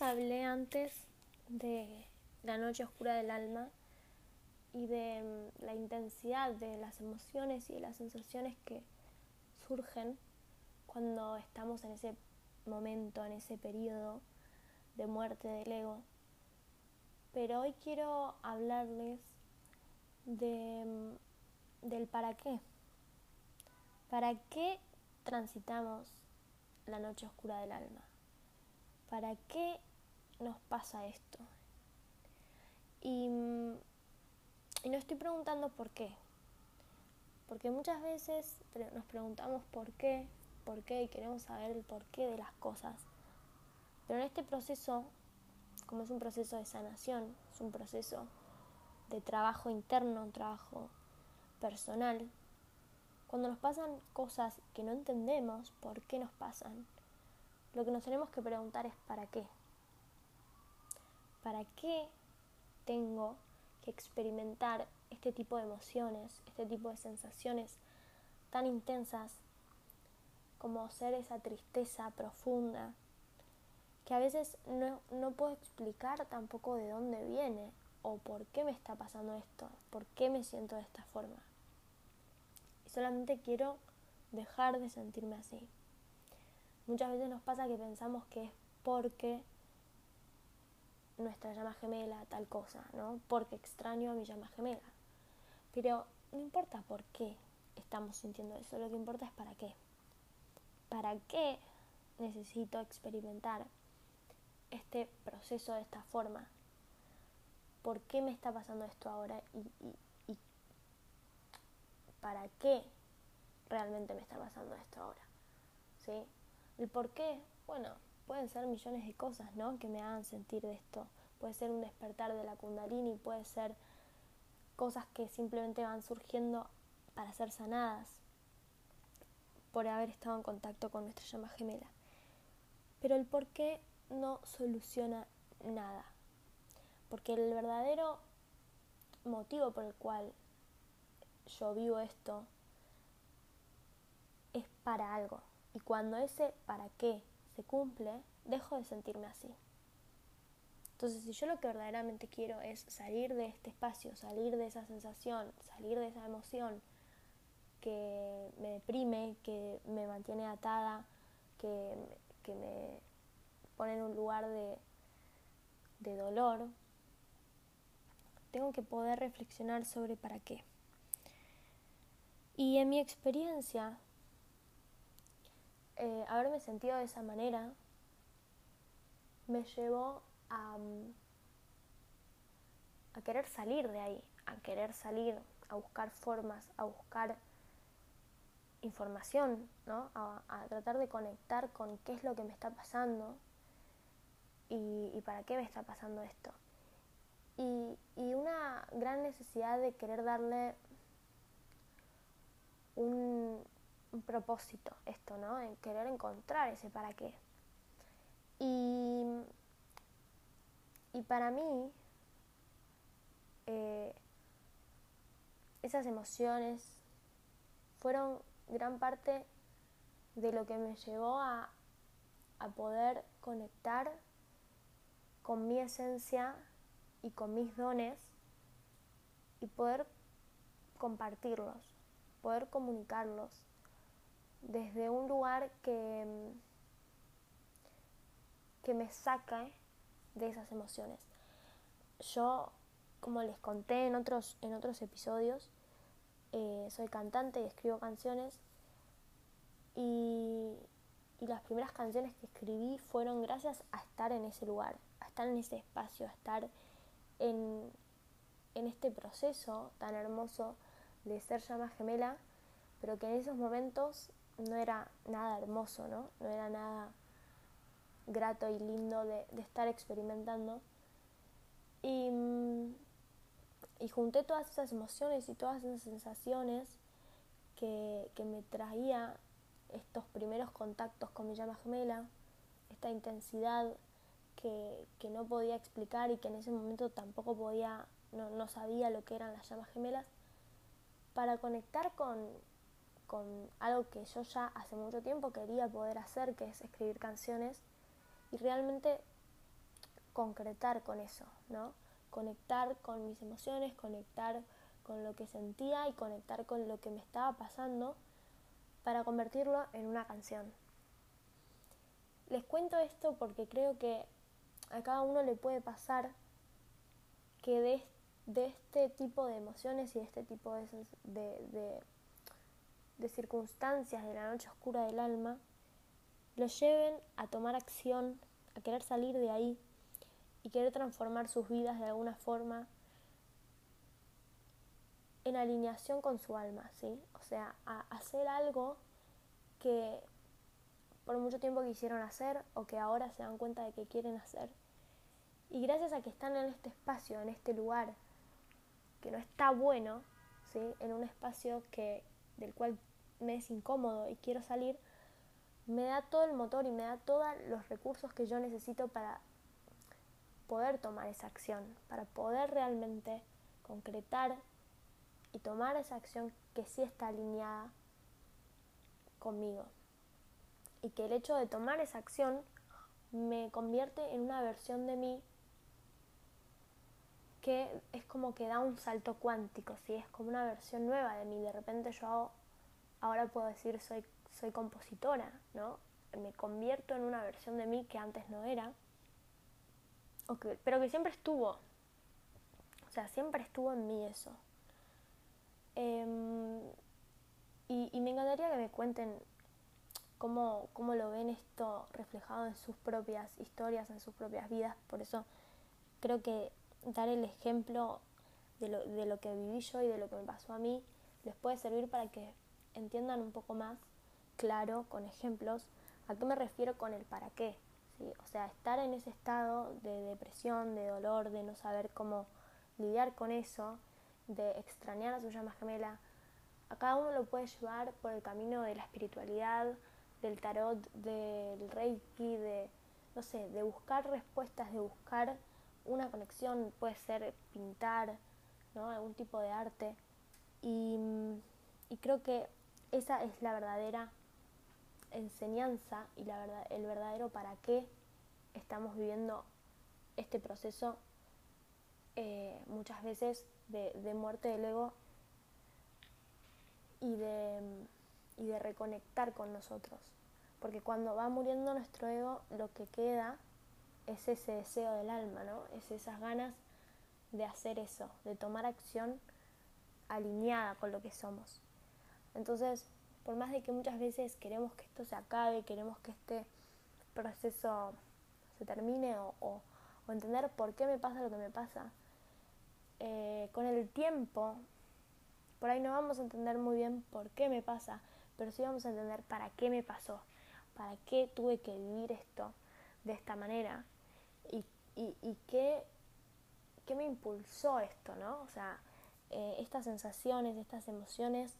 hablé antes de la noche oscura del alma y de mm, la intensidad de las emociones y de las sensaciones que surgen cuando estamos en ese momento, en ese periodo de muerte del ego. Pero hoy quiero hablarles de, mm, del para qué. ¿Para qué transitamos la noche oscura del alma? ¿Para qué nos pasa esto? Y, mm, y no estoy preguntando por qué, porque muchas veces nos preguntamos por qué, por qué y queremos saber el porqué de las cosas. Pero en este proceso, como es un proceso de sanación, es un proceso de trabajo interno, un trabajo personal, cuando nos pasan cosas que no entendemos por qué nos pasan, lo que nos tenemos que preguntar es ¿para qué? ¿Para qué tengo que experimentar este tipo de emociones, este tipo de sensaciones tan intensas como ser esa tristeza profunda que a veces no, no puedo explicar tampoco de dónde viene o por qué me está pasando esto, por qué me siento de esta forma. Y solamente quiero dejar de sentirme así. Muchas veces nos pasa que pensamos que es porque nuestra llama gemela tal cosa, ¿no? Porque extraño a mi llama gemela. Pero no importa por qué estamos sintiendo eso, lo que importa es para qué. ¿Para qué necesito experimentar este proceso de esta forma? ¿Por qué me está pasando esto ahora? ¿Y, y para qué realmente me está pasando esto ahora? ¿Sí? El por qué, bueno, pueden ser millones de cosas, ¿no? Que me hagan sentir de esto. Puede ser un despertar de la kundalini, puede ser cosas que simplemente van surgiendo para ser sanadas por haber estado en contacto con nuestra llama gemela. Pero el por qué no soluciona nada. Porque el verdadero motivo por el cual yo vivo esto es para algo. Y cuando ese para qué se cumple, dejo de sentirme así. Entonces, si yo lo que verdaderamente quiero es salir de este espacio, salir de esa sensación, salir de esa emoción que me deprime, que me mantiene atada, que, que me pone en un lugar de, de dolor, tengo que poder reflexionar sobre para qué. Y en mi experiencia, eh, haberme sentido de esa manera me llevó a, a querer salir de ahí, a querer salir, a buscar formas, a buscar información, ¿no? a, tratar de conectar con qué es lo que me está pasando y, y para qué me está pasando esto. Y, y, una gran necesidad de querer darle un, un propósito esto, ¿no? En querer encontrar ese para qué. Y, y para mí, eh, esas emociones fueron gran parte de lo que me llevó a, a poder conectar con mi esencia y con mis dones y poder compartirlos, poder comunicarlos desde un lugar que, que me saca de esas emociones. Yo, como les conté en otros, en otros episodios, eh, soy cantante y escribo canciones y, y las primeras canciones que escribí fueron gracias a estar en ese lugar, a estar en ese espacio, a estar en, en este proceso tan hermoso de ser llama gemela, pero que en esos momentos no era nada hermoso, ¿no? No era nada grato y lindo de, estar experimentando. Y, mm, y, junté todas esas emociones y todas esas sensaciones que, que me traía estos primeros contactos con mi llama gemela, esta intensidad que, que, no podía explicar y que en ese momento tampoco podía, no, no sabía lo que eran las llamas gemelas, para conectar con, con algo que yo ya hace mucho tiempo quería poder hacer, que es escribir canciones. Y realmente concretar con eso, ¿no? Conectar con mis emociones, conectar con lo que sentía y conectar con lo que me estaba pasando para convertirlo en una canción. Les cuento esto porque creo que a cada uno le puede pasar que de, de este tipo de emociones y de este tipo de, circunstancias de la noche oscura del alma, lo lleven a tomar acción, a querer salir de ahí y querer transformar sus vidas de alguna forma en alineación con su alma, ¿sí? O sea, a hacer algo que por mucho tiempo quisieron hacer o que ahora se dan cuenta de que quieren hacer. Y gracias a que están en este espacio, en este lugar, que no está bueno, ¿sí? en un espacio que, del cual me es incómodo y quiero salir, me da todo el motor y me da todos los recursos que yo necesito para poder tomar esa acción, para poder realmente concretar y tomar esa acción que sí está alineada conmigo. Y que el hecho de tomar esa acción me convierte en una versión de mí que es como que da un salto cuántico, ¿sí? es como una versión nueva de mí. De repente yo ahora puedo decir soy, soy compositora, ¿no? Me convierto en una versión de mí que antes no era, pero que siempre estuvo. O sea, siempre estuvo en mí eso. Em, y, me encantaría que me cuenten cómo, cómo lo ven esto reflejado en sus propias historias, en sus propias vidas. Por eso creo que dar el ejemplo de lo, de lo que viví yo y de lo que me pasó a mí les puede servir para que entiendan un poco más claro, con ejemplos, a qué me refiero con el para qué. ¿sí? O sea, estar en ese estado de depresión, de dolor, de no saber cómo lidiar con eso, de extrañar a su llama gemela, a cada uno lo puede llevar por el camino de la espiritualidad, del tarot, del reiki, de, no sé, de buscar respuestas, de buscar una conexión, puede ser pintar, ¿no? algún tipo de arte. Y, y creo que esa es la verdadera enseñanza y la verdad, el verdadero para qué estamos viviendo este proceso eh, muchas veces de, de, muerte del ego y de, y de reconectar con nosotros. Porque cuando va muriendo nuestro ego, lo que queda es ese deseo del alma, ¿no? Es esas ganas de hacer eso, de tomar acción alineada con lo que somos. Entonces, por más de que muchas veces queremos que esto se acabe, queremos que este proceso se termine o, entender por qué me pasa lo que me pasa, eh, con el tiempo, por ahí no vamos a entender muy bien por qué me pasa, pero sí vamos a entender para qué me pasó, para qué tuve que vivir esto de esta manera y, y, qué, qué, me impulsó esto, ¿no? O sea, eh, estas sensaciones, estas emociones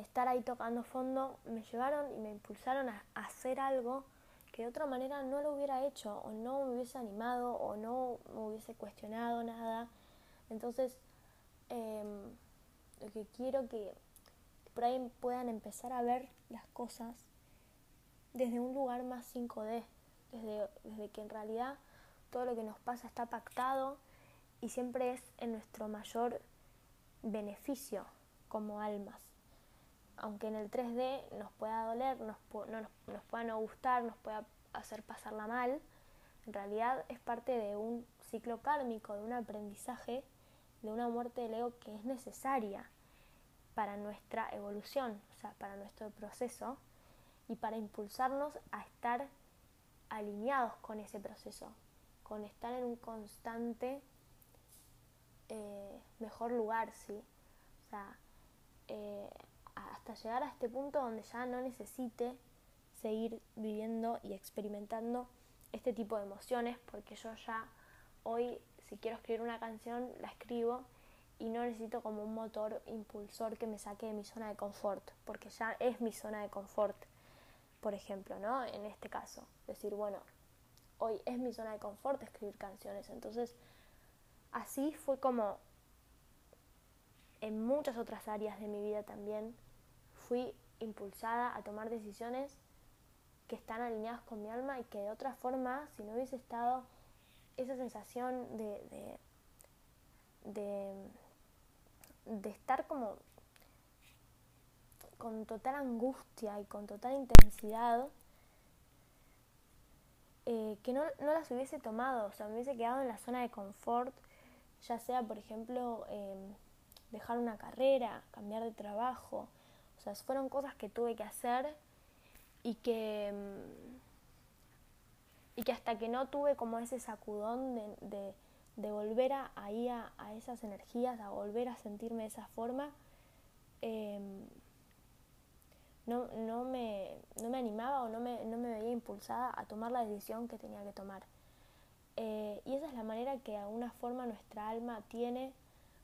estar ahí tocando fondo me llevaron y me impulsaron a, hacer algo que de otra manera no lo hubiera hecho o no me hubiese animado o no me hubiese cuestionado nada. Entonces, em, lo que quiero que por ahí puedan empezar a ver las cosas desde un lugar más 5D, desde, desde que en realidad todo lo que nos pasa está pactado y siempre es en nuestro mayor beneficio como almas. Aunque en el 3D nos pueda doler, nos, no, nos, pueda no gustar, nos pueda hacer pasarla mal, en realidad es parte de un ciclo kármico, de un aprendizaje, de una muerte del ego que es necesaria para nuestra evolución, o sea, para nuestro proceso y para impulsarnos a estar alineados con ese proceso, con estar en un constante eh, mejor lugar, ¿sí? O sea, eh, hasta llegar a este punto donde ya no necesite seguir viviendo y experimentando este tipo de emociones, porque yo ya hoy, si quiero escribir una canción, la escribo y no necesito como un motor impulsor que me saque de mi zona de confort, porque ya es mi zona de confort, por ejemplo, ¿no? En este caso, decir, bueno, hoy es mi zona de confort escribir canciones, entonces así fue como en muchas otras áreas de mi vida también fui impulsada a tomar decisiones que están alineadas con mi alma y que de otra forma, si no hubiese estado esa sensación de, de, de, estar como con total angustia y con total intensidad eh, que no, no, las hubiese tomado, o sea, me hubiese quedado en la zona de confort, ya sea, por ejemplo, em, dejar una carrera, cambiar de trabajo, o sea, fueron cosas que tuve que hacer y que, em, y que hasta que no tuve como ese sacudón de, de, volver a, ahí a, a, esas energías, a volver a sentirme de esa forma, em, no, no, me, no me animaba o no me, no me veía impulsada a tomar la decisión que tenía que tomar. Eh, y esa es la manera que de alguna forma nuestra alma tiene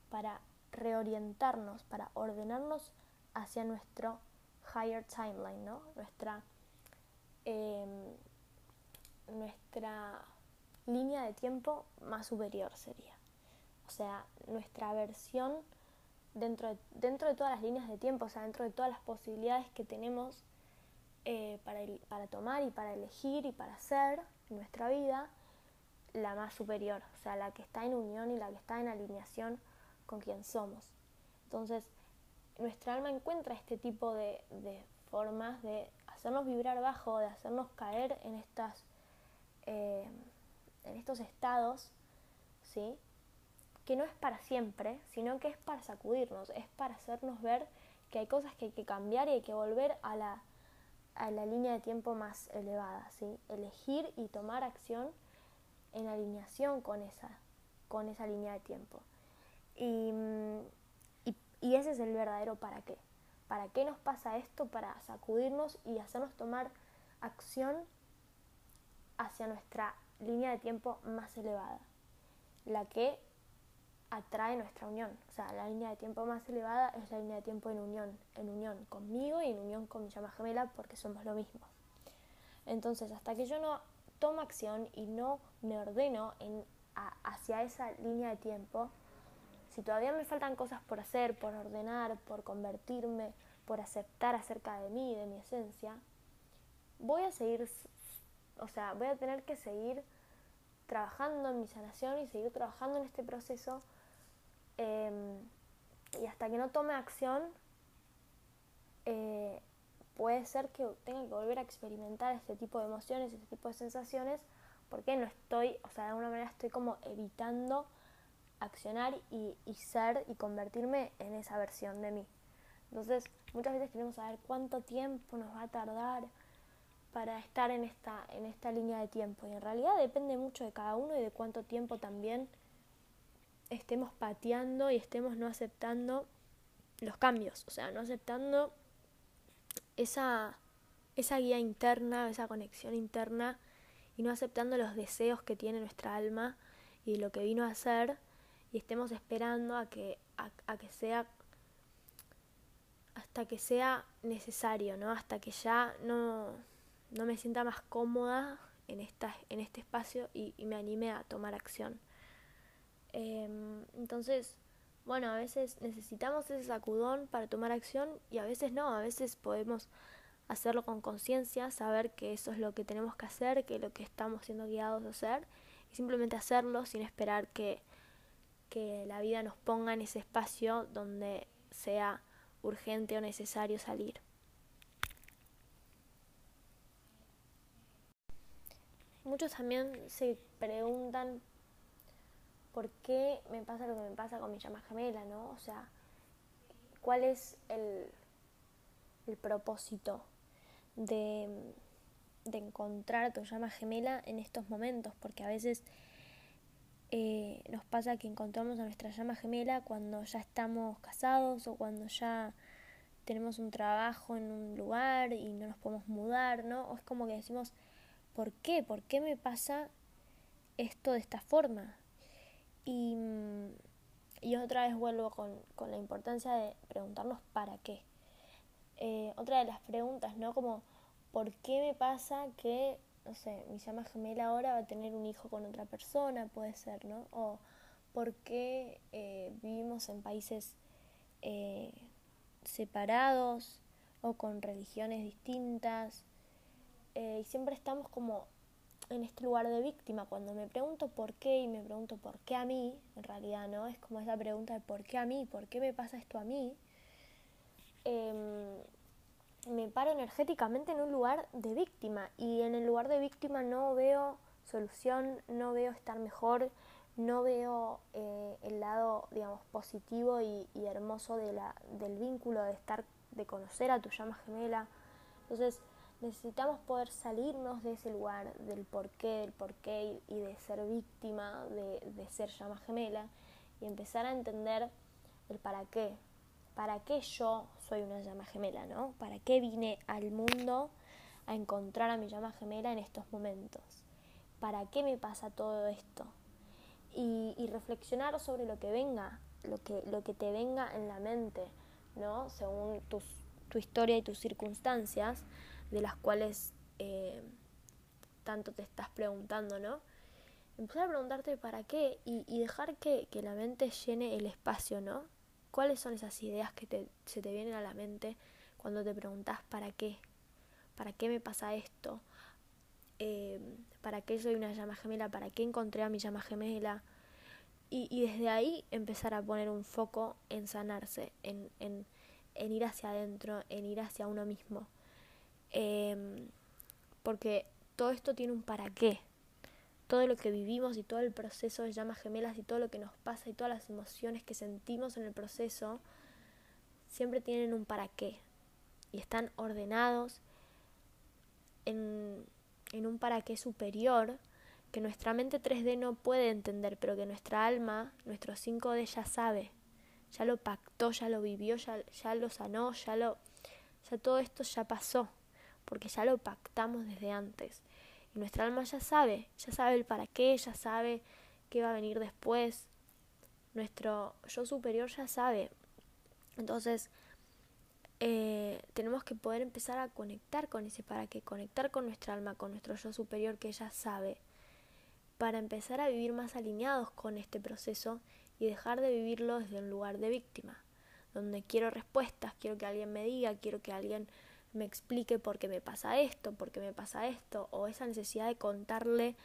para reorientarnos, para ordenarnos hacia nuestro higher timeline, ¿no? Nuestra, em, nuestra línea de tiempo más superior sería. O sea, nuestra versión dentro de, dentro de todas las líneas de tiempo, o sea, dentro de todas las posibilidades que tenemos eh, para, para tomar y para elegir y para hacer en nuestra vida, la más superior, o sea, la que está en unión y la que está en alineación con quien somos. Entonces, nuestra alma encuentra este tipo de, de formas de hacernos vibrar bajo, de hacernos caer en, estas, eh, en estos estados, ¿sí? Que no es para siempre, sino que es para sacudirnos, es para hacernos ver que hay cosas que hay que cambiar y hay que volver a la, a la línea de tiempo más elevada, ¿sí? elegir y tomar acción en alineación con esa, con esa línea de tiempo. Y, y, y ese es el verdadero para qué. ¿Para qué nos pasa esto? Para sacudirnos y hacernos tomar acción hacia nuestra línea de tiempo más elevada, la que atrae nuestra unión. O sea, la línea de tiempo más elevada es la línea de tiempo en unión, en unión conmigo y en unión con mi llama gemela porque somos lo mismo. Entonces, hasta que yo no tomo acción y no me ordeno en, hacia esa línea de tiempo, si todavía me faltan cosas por hacer, por ordenar, por convertirme, por aceptar acerca de mí, de mi esencia, voy a seguir, o sea, voy a tener que seguir trabajando en mi sanación y seguir trabajando en este proceso Em, y hasta que no tome acción, eh, puede ser que tenga que volver a experimentar este tipo de emociones, este tipo de sensaciones, porque no estoy, o sea, de alguna manera estoy como evitando accionar y, y, ser y convertirme en esa versión de mí. Entonces, muchas veces queremos saber cuánto tiempo nos va a tardar para estar en esta, en esta línea de tiempo. Y en realidad depende mucho de cada uno y de cuánto tiempo también estemos pateando y estemos no aceptando los cambios, o sea, no aceptando esa, esa guía interna, esa conexión interna y no aceptando los deseos que tiene nuestra alma y lo que vino a hacer y estemos esperando a que, a, que sea hasta que sea necesario, ¿no? Hasta que ya no, no me sienta más cómoda en, esta, en este espacio y me anime a tomar acción. Em, entonces, bueno, a veces necesitamos ese sacudón para tomar acción y a veces no, a veces podemos hacerlo con conciencia, saber que eso es lo que tenemos que hacer, que es lo que estamos siendo guiados a hacer y simplemente hacerlo sin esperar que, que la vida nos ponga en ese espacio donde sea urgente o necesario salir. Muchos también se preguntan por qué me pasa lo que me pasa con mi llama gemela, ¿no? O sea, ¿cuál es el, el propósito de, de, encontrar tu llama gemela en estos momentos? Porque a veces eh, nos pasa que encontramos a nuestra llama gemela cuando ya estamos casados o cuando ya tenemos un trabajo en un lugar y no nos podemos mudar, ¿no? O es como que decimos, ¿por qué? ¿Por qué me pasa esto de esta forma? Y, y otra vez vuelvo con, con, la importancia de preguntarnos para qué. Eh, otra de las preguntas, ¿no? Como, ¿por qué me pasa que, no sé, mi llama gemela ahora va a tener un hijo con otra persona? Puede ser, ¿no? O, ¿por qué eh, vivimos en países eh, separados o con religiones distintas? y siempre estamos como en este lugar de víctima, cuando me pregunto por qué y me pregunto por qué a mí, en realidad, ¿no? Es como esa pregunta de por qué a mí, por qué me pasa esto a mí, em, me paro energéticamente en un lugar de víctima y en el lugar de víctima no veo solución, no veo estar mejor, no veo eh, el lado, digamos, positivo y, y hermoso de la, del vínculo, de estar, de conocer a tu llama gemela. Entonces, necesitamos poder salirnos de ese lugar del por qué, del por qué y, de ser víctima, de, de, ser llama gemela y empezar a entender el para qué. ¿Para qué yo soy una llama gemela, no? ¿Para qué vine al mundo a encontrar a mi llama gemela en estos momentos? ¿Para qué me pasa todo esto? Y, y reflexionar sobre lo que venga, lo que, lo que te venga en la mente, ¿no? Según tus, tu historia y tus circunstancias, de las cuales eh, tanto te estás preguntando, ¿no? Empezar a preguntarte para qué y, dejar que, que, la mente llene el espacio, ¿no? ¿Cuáles son esas ideas que te, se te vienen a la mente cuando te preguntas para qué? ¿Para qué me pasa esto? Eh, ¿Para qué soy una llama gemela? ¿Para qué encontré a mi llama gemela? Y, y desde ahí empezar a poner un foco en sanarse, en, en, en ir hacia adentro, en ir hacia uno mismo. Eh, porque todo esto tiene un para qué. Todo lo que vivimos y todo el proceso de llamas gemelas y todo lo que nos pasa y todas las emociones que sentimos en el proceso siempre tienen un para qué. Y están ordenados en, en un para qué superior que nuestra mente 3D no puede entender, pero que nuestra alma, nuestro 5D ya sabe, ya lo pactó, ya lo vivió, ya, ya lo sanó, ya lo, ya todo esto ya pasó porque ya lo pactamos desde antes. Y nuestra alma ya sabe, ya sabe el para qué, ya sabe qué va a venir después. Nuestro yo superior ya sabe. Entonces, eh, tenemos que poder empezar a conectar con ese para qué, conectar con nuestra alma, con nuestro yo superior que ya sabe, para empezar a vivir más alineados con este proceso y dejar de vivirlo desde un lugar de víctima, donde quiero respuestas, quiero que alguien me diga, quiero que alguien me explique por qué me pasa esto, por qué me pasa esto, o esa necesidad de contarle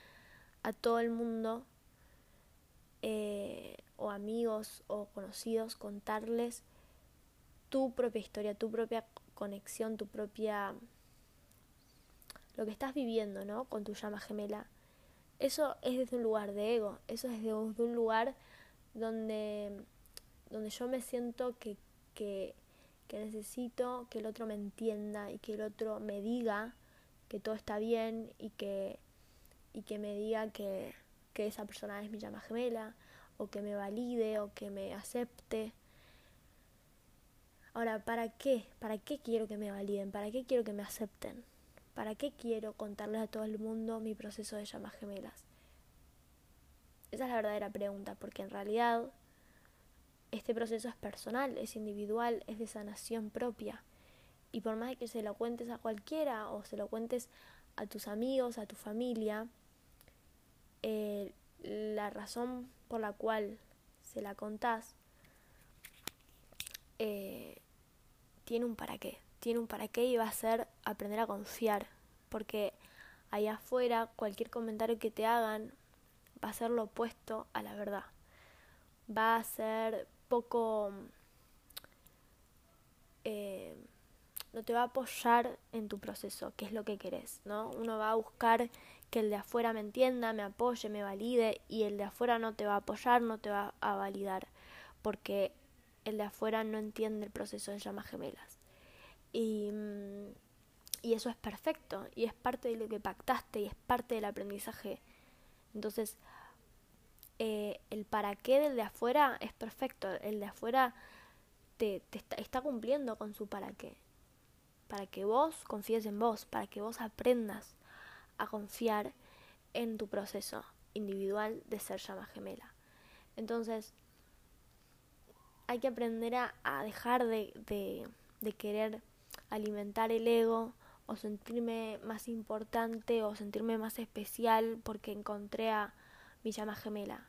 a todo el mundo, eh, o amigos o conocidos, contarles tu propia historia, tu propia conexión, tu propia... lo que estás viviendo, ¿no? Con tu llama gemela. Eso es desde un lugar de ego, eso es desde un lugar donde, donde yo me siento que, que que necesito que el otro me entienda y que el otro me diga que todo está bien y que, y que me diga que, que esa persona es mi llama gemela o que me valide o que me acepte. Ahora, ¿para qué? ¿Para qué quiero que me validen? ¿Para qué quiero que me acepten? ¿Para qué quiero contarles a todo el mundo mi proceso de llamas gemelas? Esa es la verdadera pregunta, porque en realidad este proceso es personal, es individual, es de sanación propia. Y por más que se lo cuentes a cualquiera o se lo cuentes a tus amigos, a tu familia, eh, la razón por la cual se la contás eh, tiene un para qué. Tiene un para qué y va a ser aprender a confiar. Porque allá afuera cualquier comentario que te hagan va a ser lo opuesto a la verdad. Va a ser poco... Eh, no te va a apoyar en tu proceso, que es lo que querés, ¿no? Uno va a buscar que el de afuera me entienda, me apoye, me valide, y el de afuera no te va a apoyar, no te va a validar, porque el de afuera no entiende el proceso de llamas gemelas. Y, y eso es perfecto, y es parte de lo que pactaste, y es parte del aprendizaje. Entonces, eh, el para qué del de afuera es perfecto. El de afuera te, está, cumpliendo con su para qué. Para que vos confíes en vos, para que vos aprendas a confiar en tu proceso individual de ser llama gemela. Entonces, hay que aprender a, dejar de, de, de querer alimentar el ego o sentirme más importante o sentirme más especial porque encontré a mi llama gemela.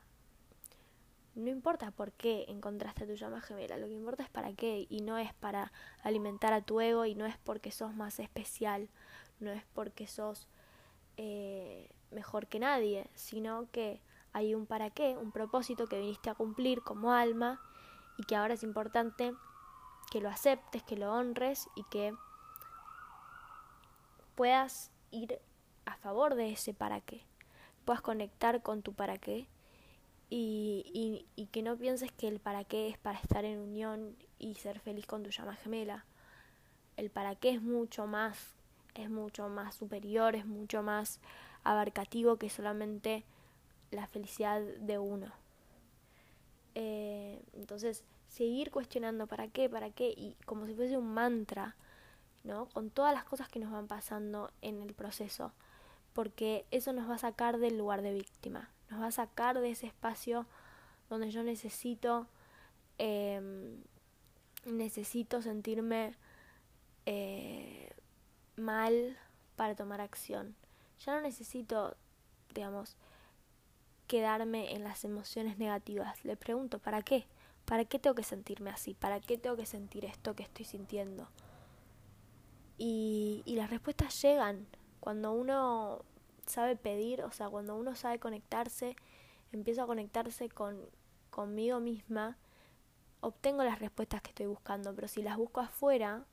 No importa por qué encontraste a tu llama gemela, lo que importa es para qué y no es para alimentar a tu ego y no es porque sos más especial, no es porque sos eh, mejor que nadie, sino que hay un para qué, un propósito que viniste a cumplir como alma y que ahora es importante que lo aceptes, que lo honres y que puedas ir a favor de ese para qué, puedas conectar con tu para qué y, y, que no pienses que el para qué es para estar en unión y ser feliz con tu llama gemela. El para qué es mucho más, es mucho más superior, es mucho más abarcativo que solamente la felicidad de uno. Eh, entonces, seguir cuestionando para qué, para qué, y como si fuese un mantra, ¿no? Con todas las cosas que nos van pasando en el proceso, porque eso nos va a sacar del lugar de víctima, nos va a sacar de ese espacio donde yo necesito, em, necesito sentirme eh, mal para tomar acción. Ya no necesito, digamos, quedarme en las emociones negativas. Le pregunto, ¿para qué? ¿Para qué tengo que sentirme así? ¿Para qué tengo que sentir esto que estoy sintiendo? Y, y las respuestas llegan cuando uno sabe pedir, o sea, cuando uno sabe conectarse, empiezo a conectarse con conmigo misma, obtengo las respuestas que estoy buscando, pero si las busco afuera,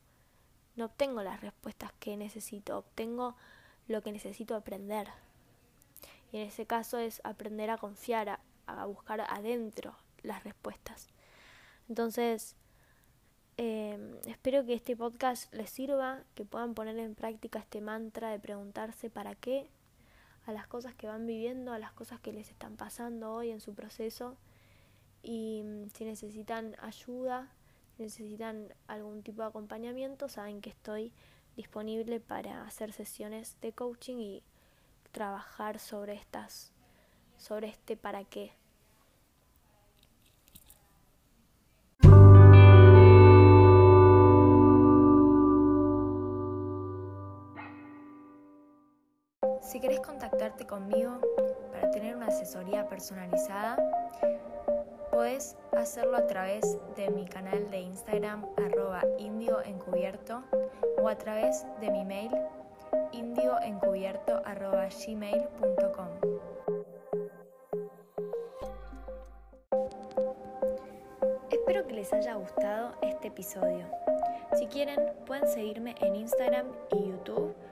no obtengo las respuestas que necesito, obtengo lo que necesito aprender. Y en ese caso es aprender a confiar, a, buscar adentro las respuestas. Entonces, em, espero que este podcast les sirva, que puedan poner en práctica este mantra de preguntarse para qué a las cosas que van viviendo, a las cosas que les están pasando hoy en su proceso. Y mm, si necesitan ayuda, necesitan algún tipo de acompañamiento, saben que estoy disponible para hacer sesiones de coaching y trabajar sobre estas sobre este para qué. Si querés contactarte conmigo para tener una asesoría personalizada, Puedes hacerlo a través de mi canal de Instagram arroba o a través de mi mail indioencubierto arroba gmail.com. Espero que les haya gustado este episodio. Si quieren, pueden seguirme en Instagram y YouTube